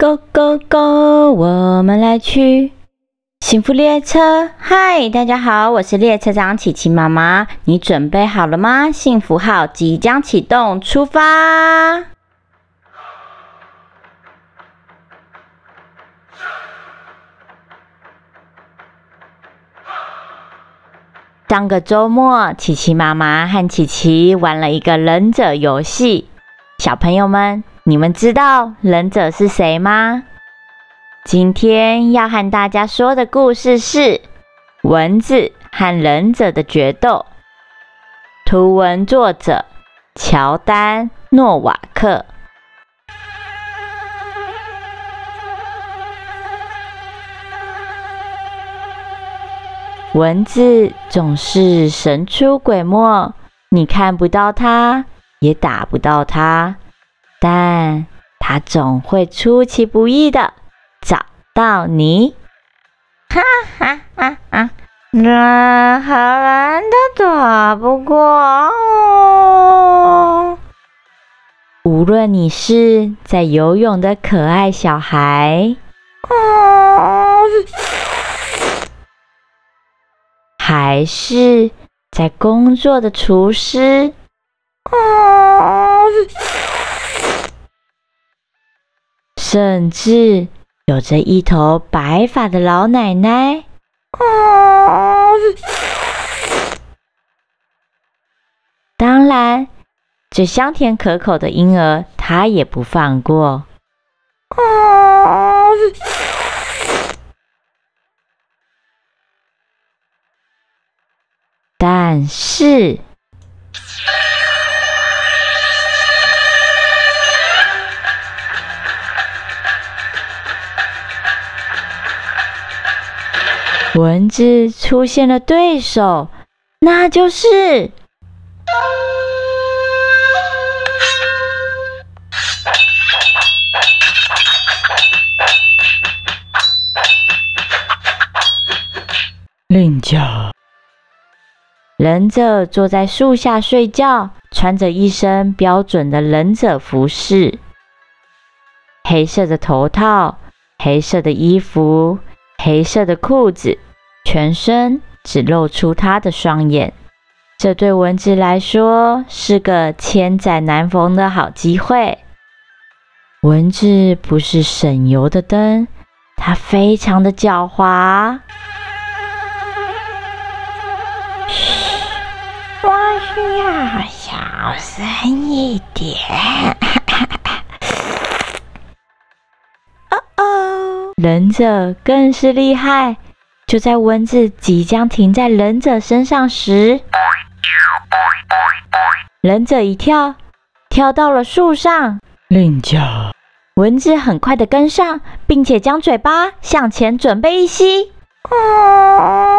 Go go go！我们来去幸福列车。嗨，大家好，我是列车长琪琪妈妈。你准备好了吗？幸福号即将启动，出发！上个周末，琪琪妈妈和琪琪玩了一个忍者游戏。小朋友们。你们知道忍者是谁吗？今天要和大家说的故事是蚊子和忍者的决斗。图文作者乔丹·诺瓦克。蚊子总是神出鬼没，你看不到它，也打不到它。但他总会出其不意的找到你，哈哈哈哈！任何人都躲不过。无论你是在游泳的可爱小孩，还是在工作的厨师。甚至有着一头白发的老奶奶，当然，这香甜可口的婴儿，他也不放过。但是。蚊子出现了对手，那就是令角。忍者坐在树下睡觉，穿着一身标准的忍者服饰：黑色的头套，黑色的衣服，黑色的裤子。全身只露出他的双眼，这对蚊子来说是个千载难逢的好机会。蚊子不是省油的灯，它非常的狡猾。嘘，我需要小声一点。忍者更是厉害。就在蚊子即将停在忍者身上时，忍者一跳，跳到了树上。令甲，蚊子很快的跟上，并且将嘴巴向前准备一吸。啊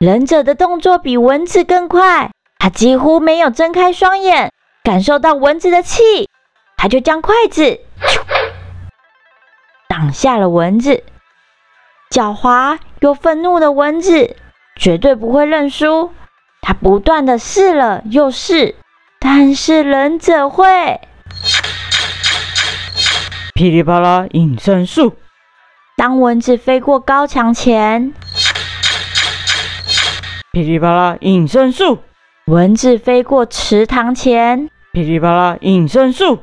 忍者的动作比蚊子更快，他几乎没有睁开双眼，感受到蚊子的气，他就将筷子。挡下了蚊子，狡猾又愤怒的蚊子绝对不会认输。它不断的试了又试，但是忍者会噼里啪啦隐身术。当蚊子飞过高墙前，噼里啪啦隐身术。蚊子飞过池塘前，噼里啪啦隐身术。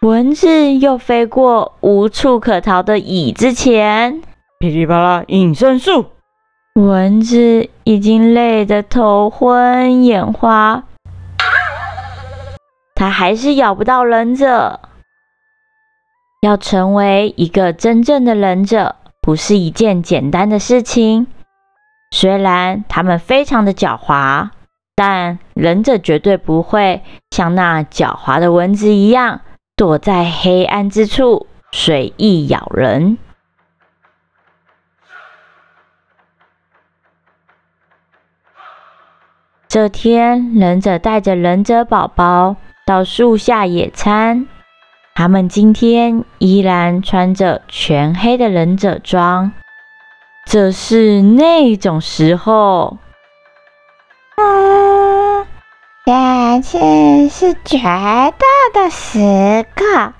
蚊子又飞过无处可逃的椅子前，噼里啪啦隐身术。蚊子已经累得头昏眼花，它还是咬不到忍者。要成为一个真正的忍者，不是一件简单的事情。虽然他们非常的狡猾，但忍者绝对不会像那狡猾的蚊子一样。躲在黑暗之处，随意咬人。这天，忍者带着忍者宝宝到树下野餐。他们今天依然穿着全黑的忍者装。这是那种时候。这次是绝斗的时刻，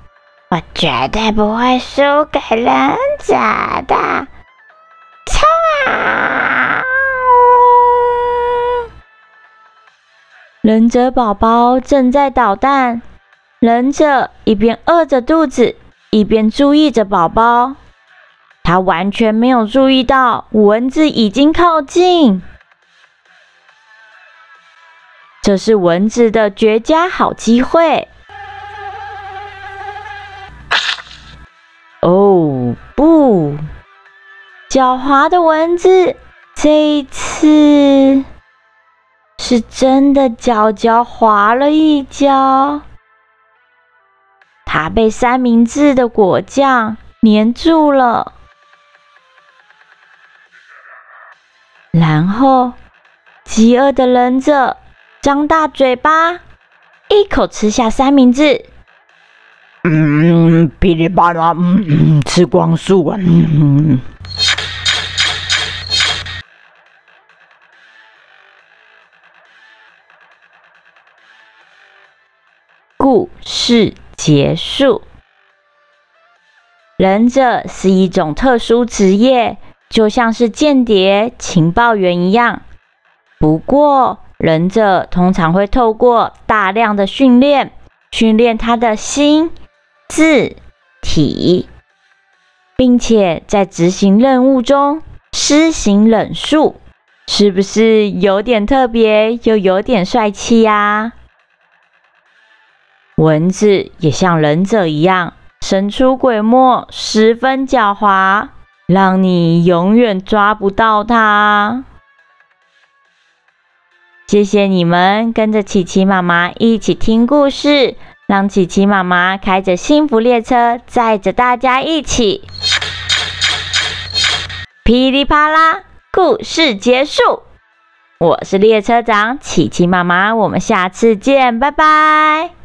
我绝对不会输给忍者的！冲啊！忍者宝宝正在捣蛋，忍者一边饿着肚子，一边注意着宝宝。他完全没有注意到蚊子已经靠近。这是蚊子的绝佳好机会。哦不！狡猾的蚊子，这一次是真的脚脚滑了一跤，它被三明治的果酱粘住了，然后饥饿的忍者张大嘴巴，一口吃下三明治。嗯，噼里啪啦，嗯嗯，吃光速啊，嗯嗯。故事结束。忍者是一种特殊职业，就像是间谍、情报员一样。不过，忍者通常会透过大量的训练，训练他的心、智、体，并且在执行任务中施行忍术。是不是有点特别，又有点帅气呀？蚊子也像忍者一样，神出鬼没，十分狡猾，让你永远抓不到它。谢谢你们跟着琪琪妈妈一起听故事，让琪琪妈妈开着幸福列车，载着大家一起噼里啪啦，故事结束。我是列车长琪琪妈妈，我们下次见，拜拜。